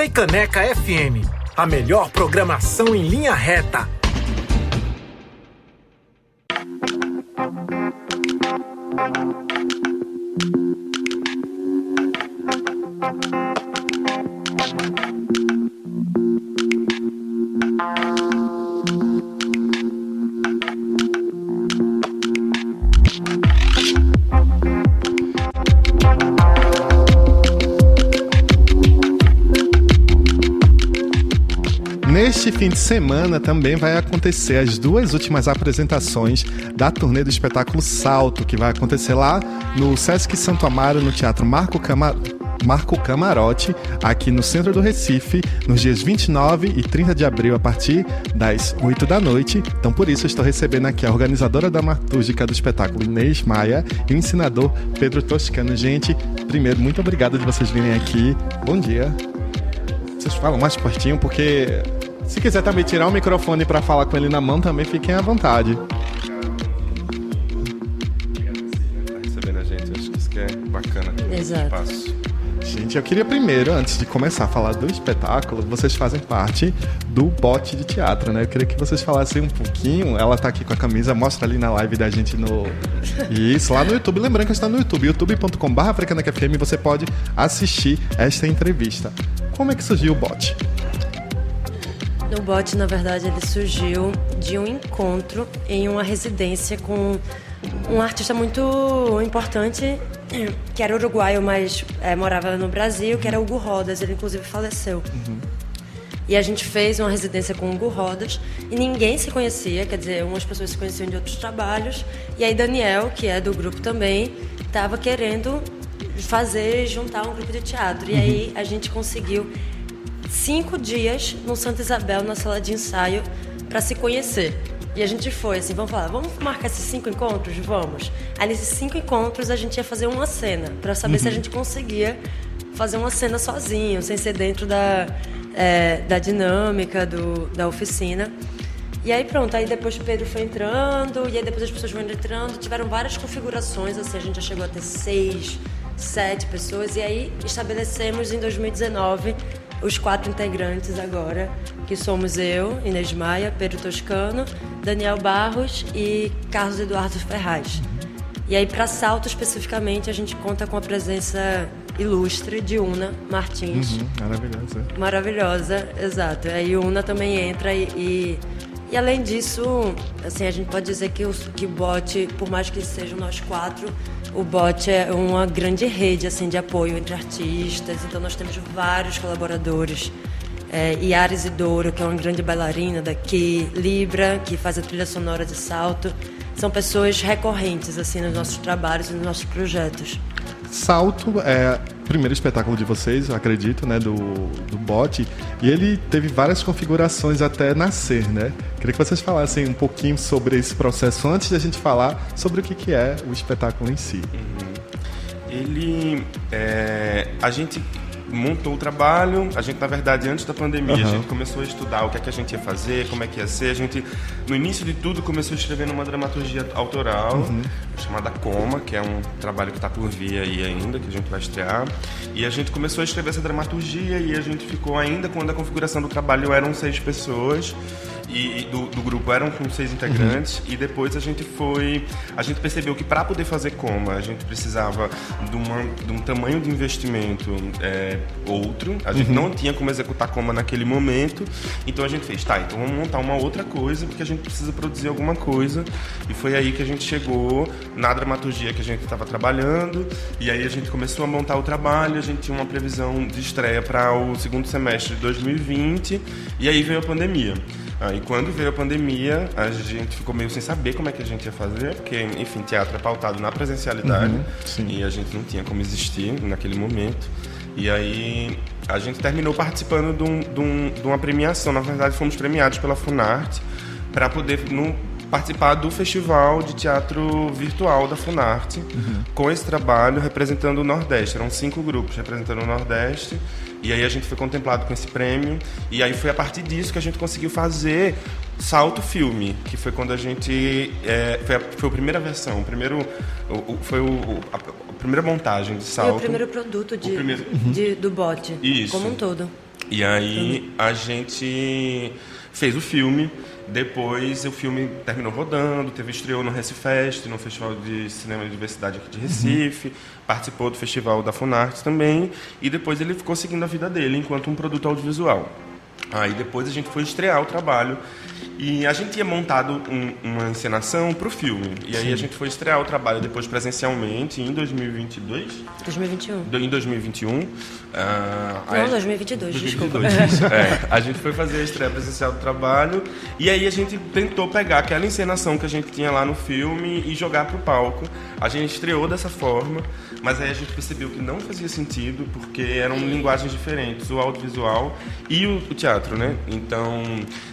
Freicaneca FM, a melhor programação em linha reta. Semana também vai acontecer as duas últimas apresentações da turnê do espetáculo Salto, que vai acontecer lá no Sesc Santo Amaro, no Teatro Marco. Marco Camarote, aqui no centro do Recife, nos dias 29 e 30 de abril, a partir das 8 da noite. Então, por isso, estou recebendo aqui a organizadora dramatúrgica do espetáculo, Inês Maia, e o ensinador Pedro Toscano. Gente, primeiro, muito obrigado de vocês virem aqui. Bom dia. Vocês falam mais pertinho, porque se quiser também tirar o microfone para falar com ele na mão, também fiquem à vontade. Tá recebendo a gente, acho que isso que é bacana. Exato. Espaço. Gente, eu queria primeiro, antes de começar a falar do espetáculo, vocês fazem parte do bote de teatro, né? Eu queria que vocês falassem um pouquinho. Ela tá aqui com a camisa, mostra ali na live da gente no. Isso, lá no YouTube. Lembrando que está no YouTube, youtube.com.br você pode assistir esta entrevista. Como é que surgiu o bote? No bote, na verdade, ele surgiu de um encontro em uma residência com um artista muito importante, que era uruguaio, mas é, morava no Brasil, que era Hugo Rodas. Ele, inclusive, faleceu. E a gente fez uma residência com o Hugo Rodas e ninguém se conhecia, quer dizer, umas pessoas se conheciam de outros trabalhos. E aí Daniel, que é do grupo também, estava querendo fazer, juntar um grupo de teatro. E aí a gente conseguiu cinco dias no Santa Isabel, na sala de ensaio, para se conhecer. E a gente foi assim, vamos falar, vamos marcar esses cinco encontros? Vamos. Aí nesses cinco encontros a gente ia fazer uma cena, para saber se a gente conseguia fazer uma cena sozinho, sem ser dentro da, é, da dinâmica do, da oficina. E aí pronto, aí depois o Pedro foi entrando, e aí depois as pessoas foram entrando, tiveram várias configurações, assim, a gente já chegou a ter seis, sete pessoas, e aí estabelecemos em 2019 os quatro integrantes agora, que somos eu, Inês Maia, Pedro Toscano, Daniel Barros e Carlos Eduardo Ferraz. E aí, para Salto especificamente, a gente conta com a presença ilustre de Una Martins. Uhum, maravilhoso. Maravilhosa, exato. Aí Una também entra e, e, e além disso, assim, a gente pode dizer que o que o bot, por mais que sejam nós quatro, o bot é uma grande rede assim de apoio entre artistas. Então nós temos vários colaboradores. É, Yara Isidoro, que é uma grande bailarina daqui, Libra, que faz a trilha sonora de salto. São pessoas recorrentes assim nos nossos trabalhos e nos nossos projetos. Salto é o primeiro espetáculo de vocês, acredito, né, do, do bote, e ele teve várias configurações até nascer, né? Queria que vocês falassem um pouquinho sobre esse processo antes da gente falar sobre o que, que é o espetáculo em si. Ele. é, a gente montou o trabalho, a gente, na verdade, antes da pandemia, Aham. a gente começou a estudar o que é que a gente ia fazer, como é que ia ser. A gente, no início de tudo, começou escrevendo uma dramaturgia autoral, chamada Coma, que é um trabalho que está por vir aí ainda, que a gente vai estrear. E a gente começou a escrever essa dramaturgia e a gente ficou ainda, quando a configuração do trabalho eram seis pessoas, e, e do, do grupo eram com seis integrantes e depois a gente foi a gente percebeu que para poder fazer coma a gente precisava de, uma, de um tamanho de investimento é, outro. A gente não tinha como executar coma naquele momento. Então a gente fez tá então vamos montar uma outra coisa porque a gente precisa produzir alguma coisa. E foi aí que a gente chegou na dramaturgia que a gente estava trabalhando. E aí a gente começou a montar o trabalho a gente tinha uma previsão de estreia para o segundo semestre de 2020 e aí veio a pandemia Aí quando veio a pandemia, a gente ficou meio sem saber como é que a gente ia fazer, porque, enfim, teatro é pautado na presencialidade sim. e a gente não tinha como existir naquele momento. E aí a gente terminou participando de, um- de um- de uma premiação. Na verdade, fomos premiados pela Funarte para poder no- participar do festival de teatro virtual da Funarte, com esse trabalho representando o Nordeste. Eram cinco grupos representando o Nordeste. E aí a gente foi contemplado com esse prêmio. E aí foi a partir disso que a gente conseguiu fazer Salto Filme, que foi quando a gente. é, foi, a, foi a primeira versão, o primeiro. o- o- foi o, o- a, a primeira montagem de E Salto. o primeiro produto de, O primeiro- de- do bot, Isso. como um todo. E aí a gente fez o filme. Depois o filme terminou rodando, teve estreou no Recifest, no Festival de Cinema e Diversidade aqui de Recife, uhum. participou do Festival da Funarte também, e depois ele ficou seguindo a vida dele enquanto um produto audiovisual. Aí depois a gente foi estrear o trabalho e a gente tinha montado um, uma encenação para o filme. E aí Sim. a gente foi estrear o trabalho depois presencialmente em 2022. 2021. Em 2021. Uh, Não, 2022, 2022 desculpa. é, a gente foi fazer a estreia presencial do trabalho e aí a gente tentou pegar aquela encenação que a gente tinha lá no filme e jogar para o palco. A gente estreou dessa forma, mas aí a gente percebeu que não fazia sentido porque eram linguagens diferentes, o audiovisual e o, o teatro, né? Então,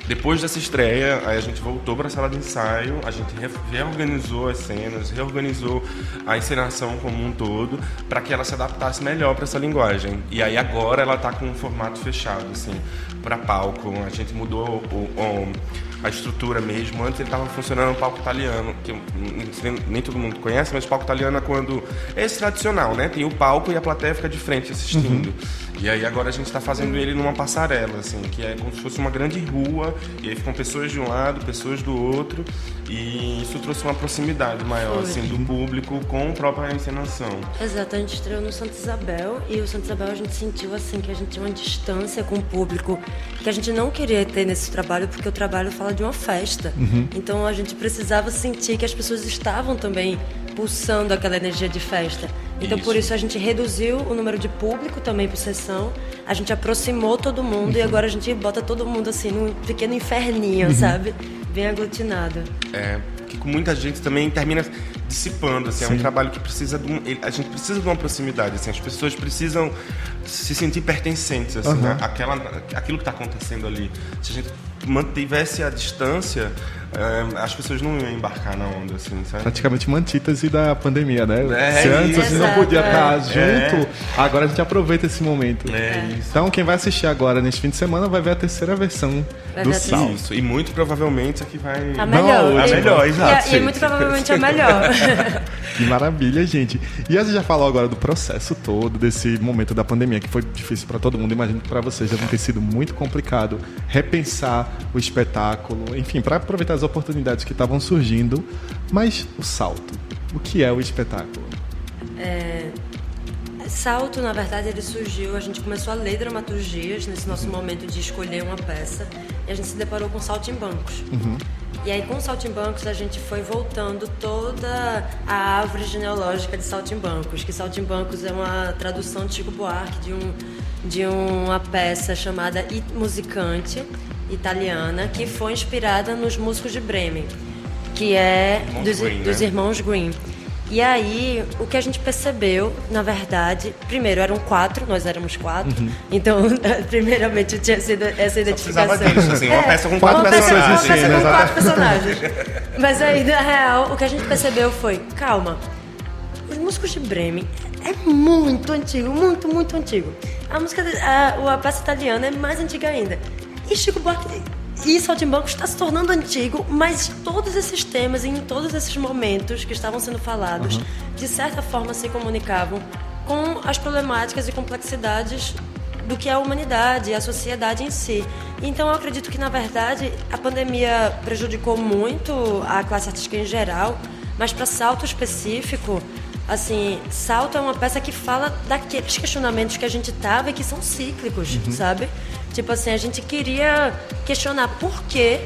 depois dessa estreia, aí a gente voltou para a sala de ensaio, a gente reorganizou as cenas, reorganizou a encenação como um todo, para que ela se adaptasse melhor para essa linguagem. E aí agora ela está com um formato fechado, assim, para palco. A gente mudou o, o a estrutura mesmo. Antes ele estava funcionando no palco italiano, que nem todo mundo conhece, mas o palco italiano é quando. É esse tradicional, né? Tem o palco e a plateia fica de frente assistindo. Uhum. E aí agora a gente está fazendo ele numa passarela, assim, que é como se fosse uma grande rua, e aí ficam pessoas de um lado, pessoas do outro, e isso trouxe uma proximidade maior, assim, do público com a própria encenação. Exato, a gente estreou no Santa Isabel, e o Santa Isabel a gente sentiu, assim, que a gente tinha uma distância com o público, que a gente não queria ter nesse trabalho, porque o trabalho fala de uma festa. Uhum. Então a gente precisava sentir que as pessoas estavam também pulsando aquela energia de festa. Então, isso. por isso, a gente reduziu o número de público também por sessão, a gente aproximou todo mundo uhum. e agora a gente bota todo mundo assim num pequeno inferninho, uhum. sabe? Bem aglutinado. É, que com muita gente também termina dissipando, assim, é um trabalho que precisa de um, a gente precisa de uma proximidade, assim, as pessoas precisam se sentir pertencentes, assim, uhum. né? Aquela, aquilo que está acontecendo ali. Se a gente mantivesse a distância, é, as pessoas não iam embarcar na onda, assim, sabe? Praticamente uma antítese da pandemia, né? É, Se antes a gente não podia estar é. junto, agora a gente aproveita esse momento. É, então, quem vai assistir agora neste fim de semana vai ver a terceira versão vai do Sal. Isso, e muito provavelmente aqui vai... A melhor. Não, a melhor, exato. E, e muito provavelmente a melhor. que maravilha, gente. E você já falou agora do processo todo, desse momento da pandemia, que foi difícil para todo mundo. Imagino que para vocês deve ter sido muito complicado repensar o espetáculo, enfim, para aproveitar as oportunidades que estavam surgindo. Mas o salto, o que é o espetáculo? É, salto, na verdade, ele surgiu. A gente começou a ler dramaturgias nesse nosso momento de escolher uma peça e a gente se deparou com salto em bancos. Uhum. E aí, com saltimbancos, a gente foi voltando toda a árvore genealógica de saltimbancos, que saltimbancos é uma tradução de Chico Buarque de, um, de uma peça chamada It Musicante, italiana, que foi inspirada nos músicos de Bremen, que é dos, Green, dos né? irmãos Green. E aí, o que a gente percebeu, na verdade, primeiro eram quatro, nós éramos quatro. Uhum. Então, primeiramente tinha sido essa identificação. Disso, assim, uma é, peça com quatro personagens. Uma peça com quatro personagens. Mas aí, na real, o que a gente percebeu foi, calma, os músicos de Bremen é muito antigo, muito, muito antigo. A música, a, a peça italiana é mais antiga ainda. E Chico Buarque e Saltimbanco está se tornando antigo, mas todos esses temas e em todos esses momentos que estavam sendo falados, uhum. de certa forma se comunicavam com as problemáticas e complexidades do que é a humanidade a sociedade em si. Então eu acredito que na verdade a pandemia prejudicou muito a classe artística em geral, mas para salto específico, assim, Salto é uma peça que fala daqueles questionamentos que a gente tava e que são cíclicos, uhum. sabe? Tipo assim, a gente queria questionar por que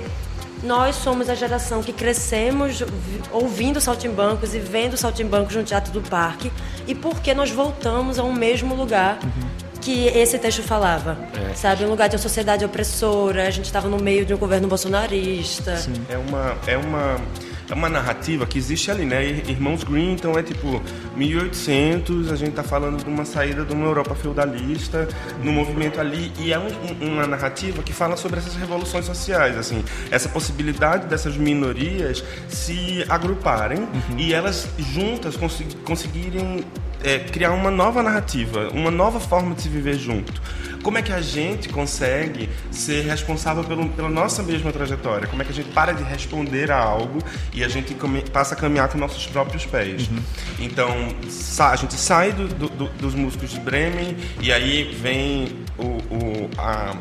nós somos a geração que crescemos ouvindo saltimbancos e vendo saltimbancos no Teatro do Parque e por que nós voltamos ao mesmo lugar uhum. que esse texto falava. É. Sabe, um lugar de uma sociedade opressora, a gente estava no meio de um governo bolsonarista. Sim. É uma é uma é uma narrativa que existe ali, né? Irmãos Green, então é tipo 1800, a gente tá falando de uma saída de uma Europa feudalista, no movimento ali, e é um, uma narrativa que fala sobre essas revoluções sociais, assim, essa possibilidade dessas minorias se agruparem uhum. e elas juntas conseguirem é, criar uma nova narrativa, uma nova forma de se viver junto. Como é que a gente consegue ser responsável pelo, pela nossa mesma trajetória? Como é que a gente para de responder a algo e a gente come, passa a caminhar com nossos próprios pés? Uhum. Então, a gente sai do, do, dos músicos de Bremen e aí vem o, o a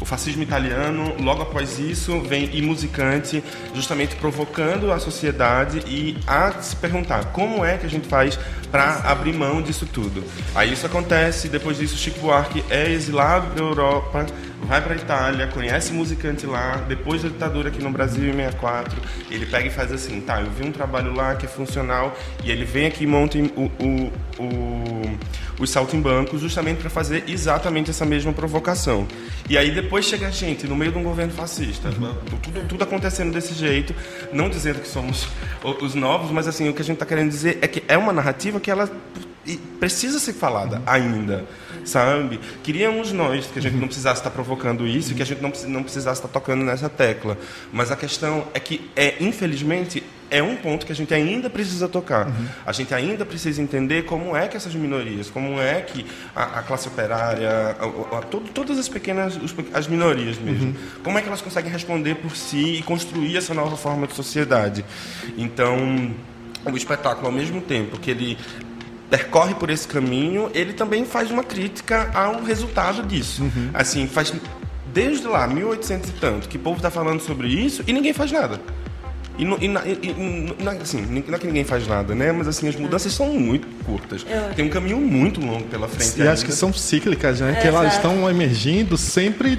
o fascismo italiano, logo após isso, vem e musicante, justamente provocando a sociedade e a se perguntar como é que a gente faz para abrir mão disso tudo. Aí isso acontece, depois disso Chico Buarque é exilado para a Europa, vai para a Itália, conhece musicante lá, depois da ditadura aqui no Brasil em 64, ele pega e faz assim, tá, eu vi um trabalho lá que é funcional e ele vem aqui e monta o, o, o os saltimbancos justamente para fazer exatamente essa mesma provocação. E aí depois chega a gente no meio de um governo fascista, uhum. tudo, tudo, acontecendo desse jeito, não dizendo que somos os novos, mas assim o que a gente está querendo dizer é que é uma narrativa que ela precisa ser falada ainda, sabe? Queríamos nós que a gente não precisasse estar provocando isso, que a gente não, não precisasse estar tocando nessa tecla. Mas a questão é que, é, infelizmente, é um ponto que a gente ainda precisa tocar. Uhum. A gente ainda precisa entender como é que essas minorias, como é que a, a classe operária, a, a, todo, todas as pequenas, as minorias mesmo, uhum. como é que elas conseguem responder por si e construir essa nova forma de sociedade. Então, o espetáculo, ao mesmo tempo que ele percorre por esse caminho, ele também faz uma crítica ao resultado disso. Uhum. Assim, faz desde lá, 1800 e tanto, que o povo está falando sobre isso e ninguém faz nada. E, e, e, assim, não é que ninguém faz nada, né? Mas assim, as mudanças são muito curtas. Tem um caminho muito longo pela frente. E ainda. acho que são cíclicas, né? É, que elas estão emergindo sempre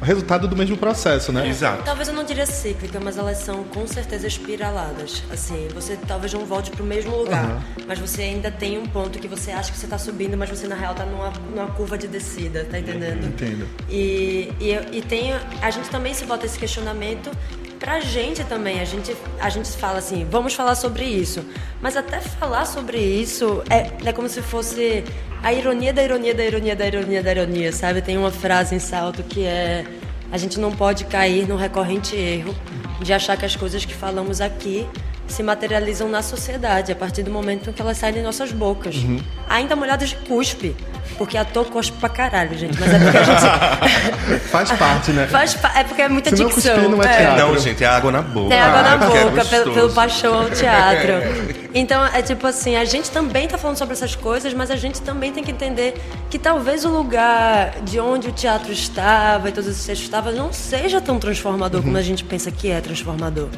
resultado do mesmo processo, né? Exato. Talvez eu não diria cíclica, mas elas são com certeza espiraladas. Assim, você talvez não volte para o mesmo lugar, uhum. mas você ainda tem um ponto que você acha que você está subindo, mas você na real está numa, numa curva de descida, tá entendendo? Entendo. E, e, e tem, a gente também se bota esse questionamento pra gente também, a gente, a gente fala assim, vamos falar sobre isso. Mas até falar sobre isso é, é como se fosse a ironia da ironia da ironia da ironia da ironia, sabe? Tem uma frase em salto que é: a gente não pode cair no recorrente erro de achar que as coisas que falamos aqui se materializam na sociedade a partir do momento em que elas saem de nossas bocas. Uhum. Ainda molhadas de cuspe. Porque ator cospe pra caralho, gente. Mas é porque a gente. Faz parte, né? Faz pa... É porque é muita Se dicção. Não, não, é, é. não, gente, é água na boca. É água na ah, boca, é pelo, pelo paixão ao teatro. Então, é tipo assim, a gente também tá falando sobre essas coisas, mas a gente também tem que entender que talvez o lugar de onde o teatro estava e todos esses textos estavam não seja tão transformador uhum. como a gente pensa que é transformador.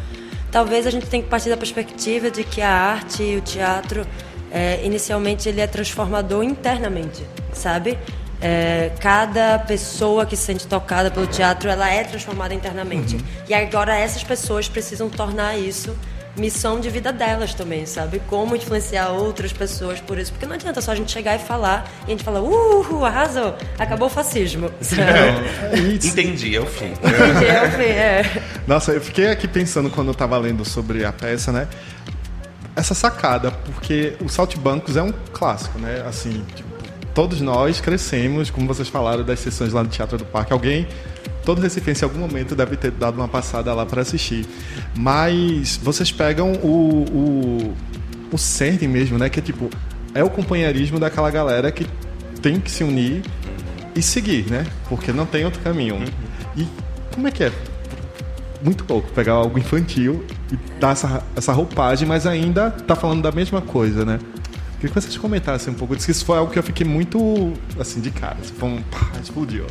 Talvez a gente tenha que partir da perspectiva de que a arte e o teatro é, inicialmente ele é transformador internamente, sabe? É, cada pessoa que se sente tocada pelo teatro, ela é transformada internamente. Uhum. E agora essas pessoas precisam tornar isso missão de vida delas também, sabe? Como influenciar outras pessoas por isso. Porque não adianta só a gente chegar e falar e a gente falar, uhul, arrasou, acabou o fascismo. Não, entendi, é o fim. Entendi, é o fim, é. Nossa, eu fiquei aqui pensando quando eu tava lendo sobre a peça, né? essa sacada, porque o Saltimbancos é um clássico, né? Assim, tipo, todos nós crescemos, como vocês falaram, das sessões lá no Teatro do Parque. Alguém, todo recifense, em algum momento deve ter dado uma passada lá para assistir. Mas vocês pegam o, o, o cerne mesmo, né? Que é tipo, é o companheirismo daquela galera que tem que se unir e seguir, né? Porque não tem outro caminho. Uhum. E como é que é muito louco pegar algo infantil e dar essa, essa roupagem, mas ainda tá falando da mesma coisa, né? Queria que vocês comentassem um pouco disso, que isso foi algo que eu fiquei muito, assim, de cara. Foi um pá, explodiu.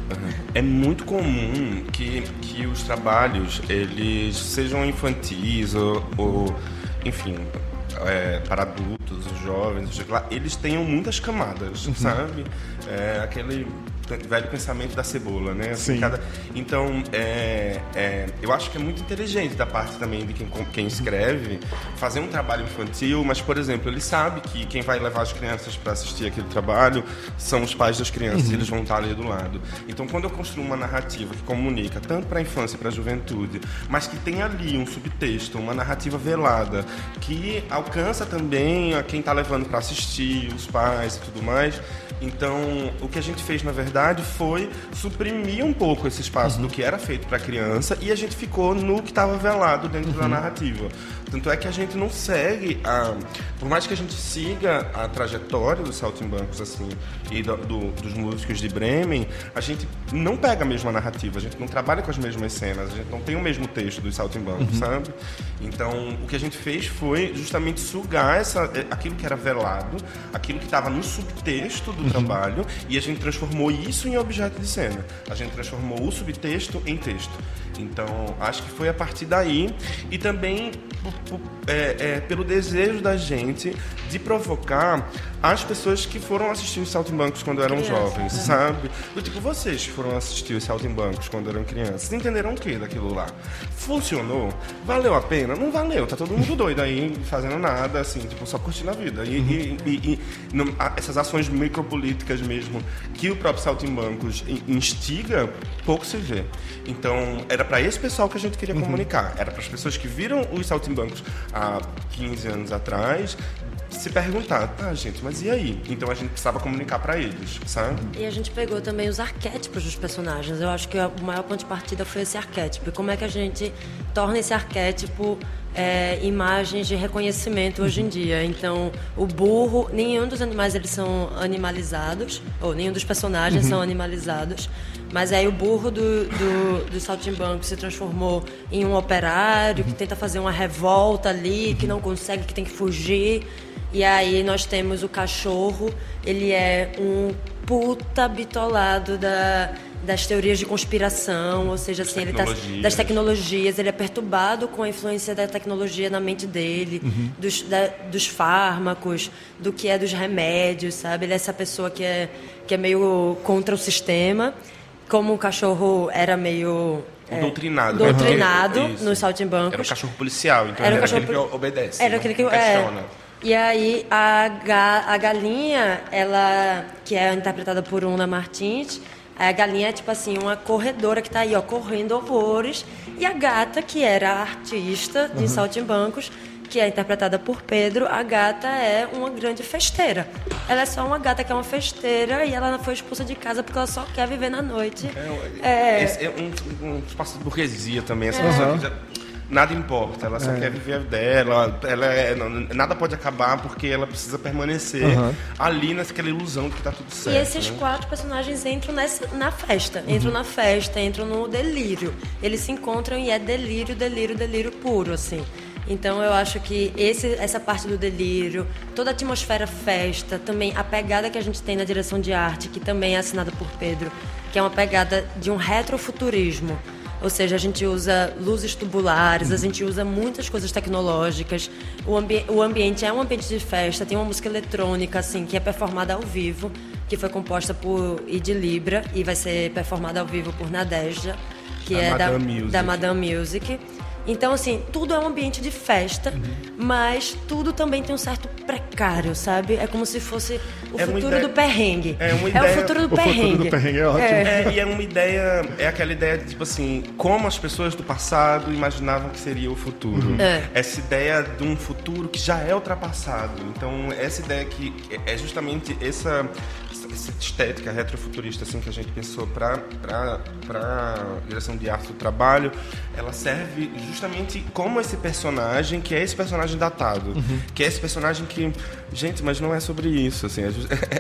É muito comum que, que os trabalhos, eles sejam infantis ou, ou enfim, é, para adultos, jovens, eles tenham muitas camadas, uhum. sabe? É, aquele velho pensamento da cebola, né? Assim, Sim. Cada... Então, é, é, eu acho que é muito inteligente da parte também de quem, quem escreve fazer um trabalho infantil, mas, por exemplo, ele sabe que quem vai levar as crianças para assistir aquele trabalho são os pais das crianças, uhum. eles vão estar ali do lado. Então, quando eu construo uma narrativa que comunica tanto para a infância e para a juventude, mas que tem ali um subtexto, uma narrativa velada, que alcança também a quem está levando para assistir, os pais e tudo mais. Então, o que a gente fez, na verdade, verdade, foi suprimir um pouco esse espaço uhum. do que era feito para criança e a gente ficou no que estava velado dentro uhum. da narrativa. Tanto é que a gente não segue, a, por mais que a gente siga a trajetória dos saltimbancos assim e do, do, dos músicos de Bremen, a gente não pega a mesma narrativa, a gente não trabalha com as mesmas cenas, a gente não tem o mesmo texto dos saltimbancos, uhum. sabe? Então, o que a gente fez foi justamente sugar essa, aquilo que era velado, aquilo que estava no subtexto do uhum. trabalho e a gente transformou isso em objeto de cena. A gente transformou o subtexto em texto. Então, acho que foi a partir daí e também é, é, pelo desejo da gente de provocar as pessoas que foram assistir os Saltimbancos quando eram Criança, jovens, né? sabe? Do tipo, vocês que foram assistir os Saltimbancos quando eram crianças, entenderam o que daquilo lá? Funcionou? Valeu a pena? Não valeu, tá todo mundo doido aí, fazendo nada, assim, tipo, só curtindo a vida. E, uhum. e, e, e não, essas ações micropolíticas mesmo que o próprio Saltimbancos instiga, pouco se vê. Então, era para esse pessoal que a gente queria uhum. comunicar. Era para as pessoas que viram os Saltimbancos há 15 anos atrás, se perguntar, ah, gente, mas e aí? Então a gente precisava comunicar para eles, sabe? E a gente pegou também os arquétipos dos personagens. Eu acho que o maior ponto de partida foi esse arquétipo. E como é que a gente torna esse arquétipo é, imagens de reconhecimento hoje em dia. Então, o burro, nenhum dos animais eles são animalizados, ou nenhum dos personagens uhum. são animalizados. Mas aí o burro do, do, do Saltimbanco se transformou em um operário que tenta fazer uma revolta ali, que não consegue, que tem que fugir. E aí nós temos o cachorro, ele é um puta bitolado da, das teorias de conspiração, ou seja, assim, ele tá, das tecnologias, ele é perturbado com a influência da tecnologia na mente dele, uhum. dos, da, dos fármacos, do que é dos remédios, sabe? Ele é essa pessoa que é, que é meio contra o sistema como o cachorro era meio é, doutrinado. Doutrinado né? nos saltimbancos. Era um cachorro policial, então era, era aquele que obedece. Era aquele que questiona. É, e aí a, ga, a galinha, ela que é interpretada por Una Martins, a galinha é tipo assim, uma corredora que está aí, ó, correndo horrores. E a gata, que era artista de uhum. saltimbancos, que é interpretada por Pedro, a gata é uma grande festeira. Ela é só uma gata que é uma festeira e ela foi expulsa de casa porque ela só quer viver na noite. É, é, é um, um, espaço de burguesia também, essa é. pessoa que já nada importa, ela só é. quer viver dela, ela é, nada pode acabar porque ela precisa permanecer uhum. ali naquela ilusão de que tá tudo certo. E esses né? quatro personagens entram nessa, na festa, uhum. entram na festa, entram no delírio. Eles se encontram e é delírio, delírio, delírio puro, assim. Então eu acho que esse, essa parte do delírio, toda a atmosfera festa, também a pegada que a gente tem na direção de arte, que também é assinada por Pedro, que é uma pegada de um retrofuturismo. Ou seja, a gente usa luzes tubulares, a gente usa muitas coisas tecnológicas. O, ambi o ambiente é um ambiente de festa, tem uma música eletrônica, assim, que é performada ao vivo, que foi composta por Id Libra e vai ser performada ao vivo por Nadejda, que é da, da Madame Music. Então, assim, tudo é um ambiente de festa, uhum. mas tudo também tem um certo precário, sabe? É como se fosse o é futuro ideia, do perrengue. É, uma ideia, é o futuro do o perrengue. O futuro do perrengue é ótimo. É. é. e é uma ideia, é aquela ideia de, tipo assim, como as pessoas do passado imaginavam que seria o futuro. Uhum. É. Essa ideia de um futuro que já é ultrapassado. Então, essa ideia que é justamente essa essa estética retrofuturista assim que a gente pensou para para direção de arte do trabalho, ela serve justamente como esse personagem que é esse personagem datado, uhum. que é esse personagem que gente, mas não é sobre isso assim, é,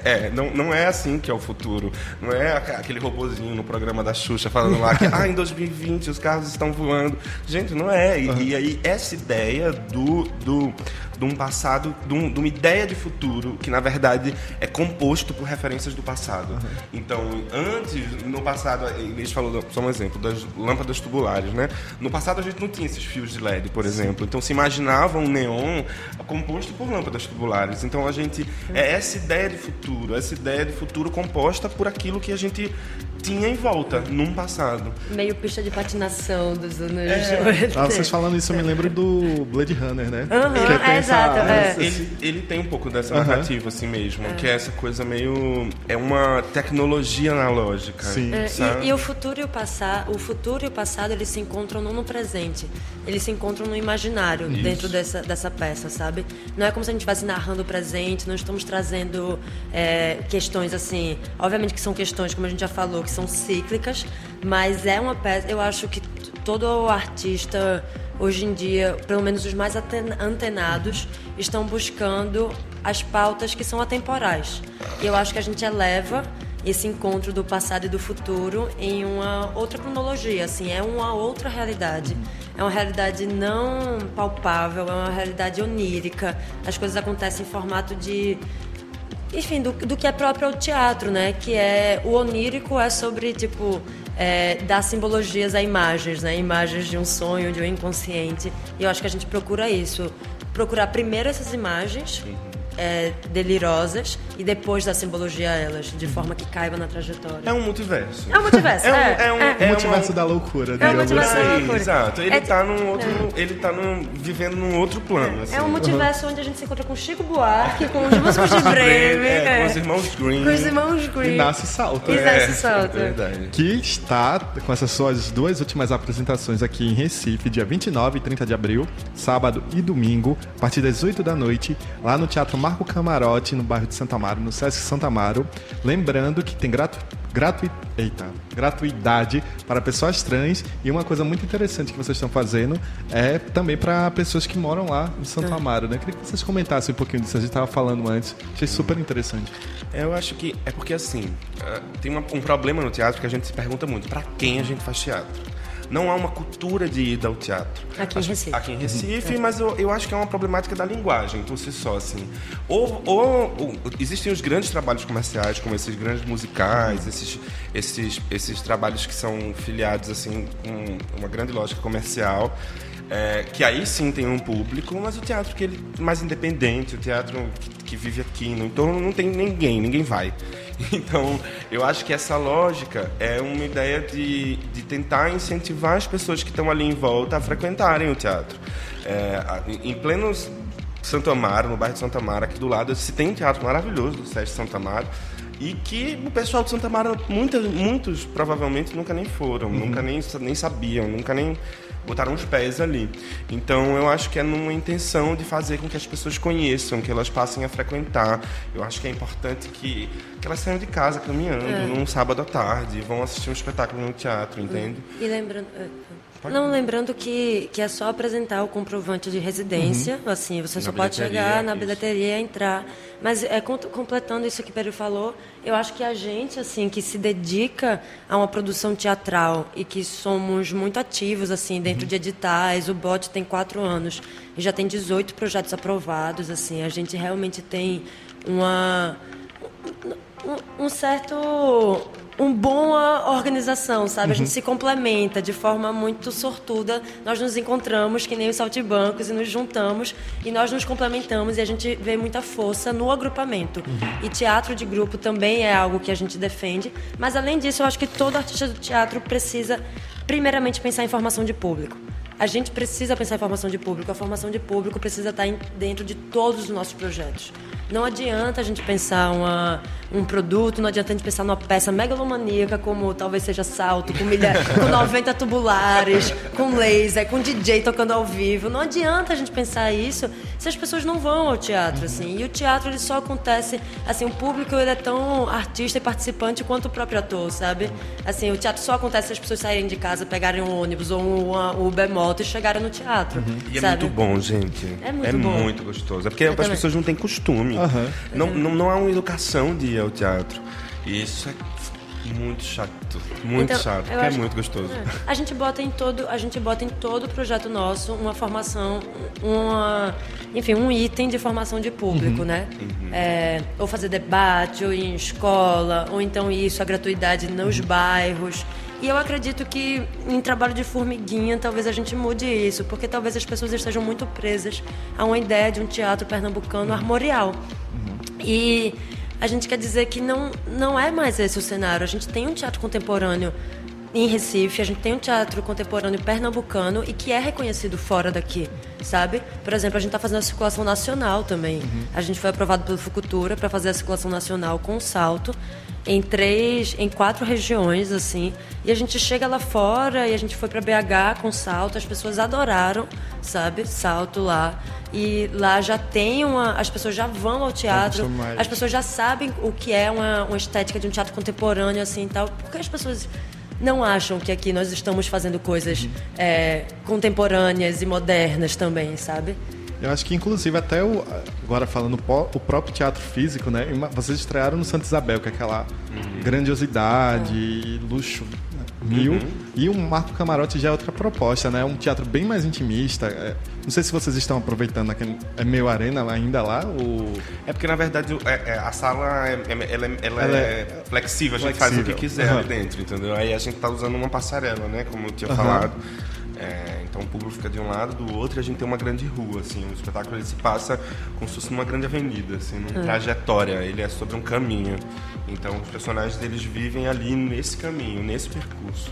é, não, não é assim que é o futuro, não é aquele robozinho no programa da Xuxa falando lá que ah em 2020 os carros estão voando, gente, não é e, uhum. e aí essa ideia do do de um passado, de, um, de, uma ideia de futuro que na verdade é composto por referências do passado. Uhum. Então, antes, no passado, eles falou só um exemplo das lâmpadas tubulares, né? No passado a gente não tinha esses fios de LED, por exemplo. Então se imaginava um neon composto por lâmpadas tubulares. Então a gente é essa ideia de futuro, essa ideia de futuro composta por aquilo que a gente tinha em volta num passado. Meio pista de patinação dos anos é. ah, vocês falando isso, eu me lembro do Blade Runner, né? Uhum, que é, Exato, é. Ele, ele tem um pouco dessa narrativa assim mesmo, que é essa coisa meio é uma tecnologia analógica. Sim. É, sabe? e, e o futuro e o passado, o futuro e o passado eles se encontram não no presente, eles se encontram no imaginário dentro dessa, dessa peça, sabe? Não é como se a gente estivesse narrando o presente, não estamos trazendo é, questões assim, obviamente que são questões como a gente já falou que são cíclicas, mas é uma peça. Eu acho que todo artista hoje em dia, pelo menos os mais antenados, estão buscando as pautas que são atemporais. E eu acho que a gente eleva esse encontro do passado e do futuro em uma outra cronologia, assim, é uma outra realidade. É uma realidade não palpável, é uma realidade onírica. As coisas acontecem em formato de enfim, do, do que é próprio ao teatro, né? Que é o onírico é sobre tipo é, dar simbologias a imagens, né? Imagens de um sonho, de um inconsciente. E eu acho que a gente procura isso, procurar primeiro essas imagens é, delirosas e depois dar simbologia a elas, de forma que caiba na trajetória. É um multiverso. É um multiverso, É um- é, é um- é. O É multiverso uma- da loucura, É o digamos multiverso da assim. É, loucura. exato. Ele É- tá num outro. Ele tá num, vivendo num outro plano. Assim. É um multiverso onde a gente se encontra com Chico Buarque, com os músicos de Breve, É, com é. os irmãos Green. com os irmãos Green. E nasce salto. E nasce salto. É verdade. que está com essas suas duas últimas apresentações aqui em Recife, dia 29 e 30 de abril, sábado e domingo, a partir das 8 da noite, lá no Teatro Marco Camarote, no bairro de Santa Amaro, no Sesc Santa Amaro. Lembrando que tem gratu... Gratu... Eita. gratuidade para pessoas trans e uma coisa muito interessante que vocês estão fazendo é também para pessoas que moram lá em Santo Amaro, né? Queria que vocês comentassem um pouquinho disso, a gente estava falando antes, achei super interessante. Eu acho que é porque assim, ah, tem um problema no teatro que a gente se pergunta muito, pra quem a gente faz teatro? Não há uma cultura de ida ao teatro. Aqui em Recife. Aqui em Recife, mas eu, eu acho que é uma problemática da linguagem, por si só, assim. Ou, ou- ou- existem os grandes trabalhos comerciais, como esses grandes musicais, esses, esses, esses trabalhos que são filiados, assim, com uma grande lógica comercial, é, que aí sim tem um público, mas o teatro que ele mais independente, o teatro que, que vive aqui no entorno, não tem ninguém, ninguém vai. Então, eu acho que essa lógica é uma ideia de, de tentar incentivar as pessoas que estão ali em volta a frequentarem o teatro. É, em pleno Santo Amaro, no bairro de Santo Amaro, aqui do lado, se tem um teatro maravilhoso do Sesc Santo Amaro, e que o pessoal de Santa Amaro, muitas, muitos provavelmente nunca nem foram, nunca nem, nem sabiam, nunca nem botaram os pés ali. Então eu acho que é numa intenção de fazer com que as pessoas conheçam, que elas passem a frequentar. Eu acho que é importante que, que elas saiam de casa caminhando num sábado à tarde, vão assistir um espetáculo no teatro, entende? E lembrando. Não, lembrando que, que é só apresentar o comprovante de residência, assim, você só pode chegar na isso. bilheteria e entrar. Mas é, com- completando isso que o Pedro falou, eu acho que a gente, assim, que se dedica a uma produção teatral e que somos muito ativos, assim, dentro de editais, o BOT tem quatro anos e já tem 18 projetos aprovados, assim, a gente realmente tem uma um, um certo um boa organização, sabe? A gente se complementa de forma muito sortuda. Nós nos encontramos que nem os saltibancos e nos juntamos e nós nos complementamos e a gente vê muita força no agrupamento. E teatro de grupo também é algo que a gente defende, mas além disso, eu acho que todo artista do teatro precisa primeiramente pensar em formação de público. A gente precisa pensar em formação de público. A formação de público precisa estar dentro de todos os nossos projetos. Não adianta a gente pensar uma, um produto, não adianta a gente pensar numa peça megalomaníaca como talvez seja Salto, com, milha, com 90 tubulares, com laser, com DJ tocando ao vivo. Não adianta a gente pensar isso se as pessoas não vão ao teatro, assim. E o teatro ele só acontece, assim, o público ele é tão artista e participante quanto o próprio ator, sabe? Assim, o teatro só acontece se as pessoas saírem de casa, pegarem um ônibus ou um Uber moto e chegarem no teatro, E é sabe? muito bom, gente. É muito bom. muito gostoso. É porque as também. pessoas não têm costume. Aham. Não, não, não há uma educação de ir ao teatro. E isso é muito chato. Muito Então, chato, eu porque é muito gostoso. É. A gente bota em todo, a gente bota em todo projeto nosso uma formação, uma, enfim, um item de formação de público, né? É, ou fazer debate, ou ir em escola, ou então isso, a gratuidade nos bairros. E eu acredito que em trabalho de formiguinha talvez a gente mude isso, porque talvez as pessoas estejam muito presas a uma ideia de um teatro pernambucano armorial. E a gente quer dizer que não, não é mais esse o cenário. A gente tem um teatro contemporâneo em Recife, a gente tem um teatro contemporâneo pernambucano e que é reconhecido fora daqui, sabe? Por exemplo, a gente está fazendo a circulação nacional também. Uhum. A gente foi aprovado pelo Fucultura para fazer a circulação nacional com salto em três, em quatro regiões assim. E a gente chega lá fora e a gente foi para BH com salto, as pessoas adoraram, sabe? Salto lá. E lá já tem uma, as pessoas já vão ao teatro, as pessoas já sabem o que é uma, uma estética de um teatro contemporâneo assim, tal. Porque as pessoas não acham que aqui nós estamos fazendo coisas uhum. é, contemporâneas e modernas também, sabe? Eu acho que, inclusive, até o. Agora falando o próprio teatro físico, né? Vocês estrearam no Santa Isabel, que é aquela uhum. grandiosidade, luxo mil. Uhum. E o Marco Camarote já é outra proposta, né? Um teatro bem mais intimista. É, não sei se vocês estão aproveitando aquele. É meio arena ainda lá? Ou... É porque, na verdade, é, é, a sala é, é ela, ela, ela é, flexível, a gente flexível. faz o que quiser uhum. ali dentro, entendeu? Aí a gente está usando uma passarela, né? Como eu tinha falado. É, então o público fica de um lado, do outro, e a gente tem uma grande rua, assim. O espetáculo ele se passa como se fosse numa grande avenida, assim, numa é. trajetória. Ele é sobre um caminho. Então os personagens eles vivem ali nesse caminho, nesse percurso.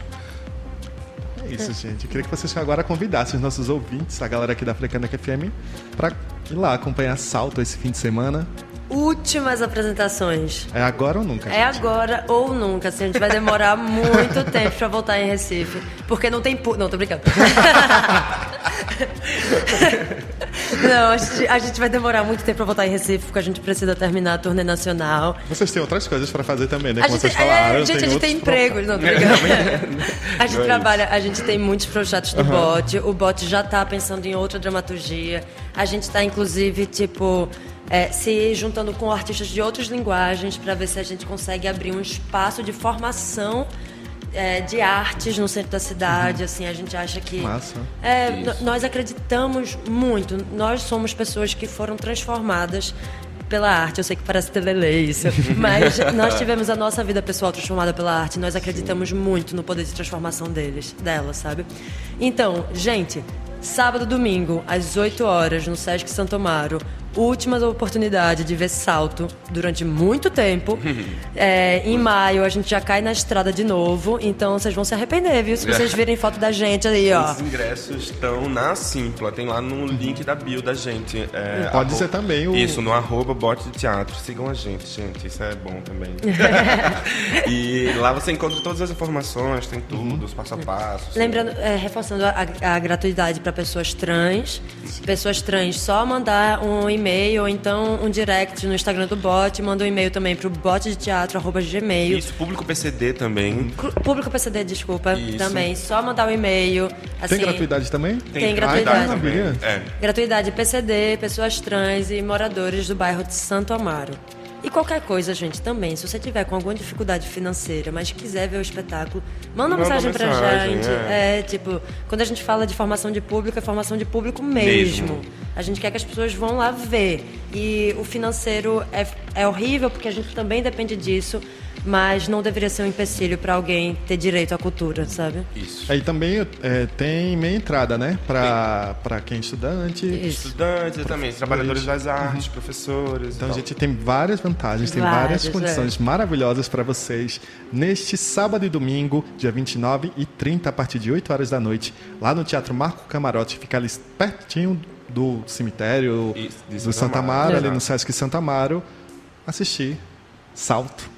É isso, gente. Eu queria que vocês agora convidassem os nossos ouvintes, a galera aqui da Frecaneca FM, para ir lá acompanhar Salto esse fim de semana últimas apresentações. É agora ou nunca? É gente? É agora ou nunca. Assim, a gente vai demorar muito tempo para voltar em Recife. Porque não tem. Pu... Não, tô brincando. Não, a gente, a gente, vai demorar muito tempo para voltar em Recife, porque a gente precisa terminar a turnê nacional. Vocês têm outras coisas para fazer também, né? Como vocês falaram. É, gente, a gente tem empregos, não, tô brincando. a gente é trabalha, a gente tem muitos projetos do uhum. bot. O bot já tá pensando em outra dramaturgia. A gente tá, inclusive, tipo é, se juntando com artistas de outras linguagens para ver se a gente consegue abrir um espaço de formação é, de artes no centro da cidade. Uhum. Assim, a gente acha que é, nós acreditamos muito. Nós somos pessoas que foram transformadas pela arte. Eu sei que parece telele isso, mas nós tivemos a nossa vida pessoal transformada pela arte. Nós acreditamos Sim. muito no poder de transformação deles, dela, sabe? Então, gente, sábado, domingo, às 8 horas, no Sesc Santo Amaro, última oportunidade de ver salto durante muito tempo. é, em maio a gente já cai na estrada de novo, então vocês vão se arrepender, viu? Se vocês virem foto da gente aí, ó. Os ingressos estão na Simpla, tem lá no link da bio da gente. É, Pode ser também o. Isso, no arroba bote de teatro. Sigam a gente, gente, isso é bom também. e lá você encontra todas as informações, tem tudo, uhum. os passo a passo. Lembrando, é, reforçando a, a gratuidade para pessoas trans. Pessoas trans, só mandar um e-mail e-mail ou então um direct no Instagram do bot. Manda um e-mail também pro botdeteatro.gmail. Isso, público PCD também. Público PCD, desculpa, Isso. também. Só mandar o um e-mail. Assim, tem gratuidade também? Tem, tem gratuidade. também. É. Gratuidade PCD, pessoas trans e moradores do bairro de Santo Amaro. E qualquer coisa, gente, também, se você tiver com alguma dificuldade financeira, mas quiser ver o espetáculo, manda uma mensagem, mensagem pra gente. É. é. tipo, quando a gente fala de formação de público, é formação de público mesmo. mesmo. A gente quer que as pessoas vão lá ver. E o financeiro é, é horrível, porque a gente também depende disso mas não deveria ser um empecilho para alguém ter direito à cultura, sabe? Isso. Aí também é, tem meia entrada, né? Para quem é estudante. Isso. Estudantes também, trabalhadores das artes, uhum. professores. Então a gente tem várias vantagens, tem várias, várias condições é. maravilhosas para vocês neste sábado e domingo, dia 29 e 30, a partir de 8 horas da noite, lá no Teatro Marco Camarote, fica ali pertinho do cemitério Isso, do Santa Amaro, ali no Sesc Santa Amaro, assistir Salto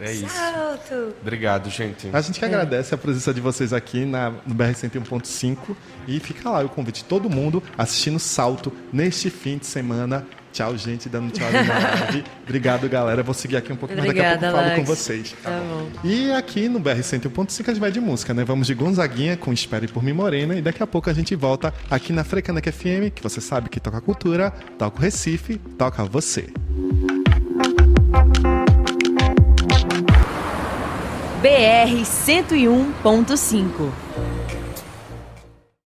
é isso. Salto. Obrigado, gente. A gente que é. agradece a presença de vocês aqui na, no BR 101.5 e fica lá o convite de todo mundo assistindo Salto neste fim de semana. Tchau, gente, dando tchau na live. Obrigado, galera. Vou seguir aqui um pouco mais daqui a pouco eu falo com vocês. Tá bom. E aqui no BR 101.5 a gente vai de música, né? Vamos de Gonzaguinha com Espere por mim Morena e daqui a pouco a gente volta aqui na Frecanec FM, que você sabe que toca cultura, toca o Recife, toca você. BR 101.5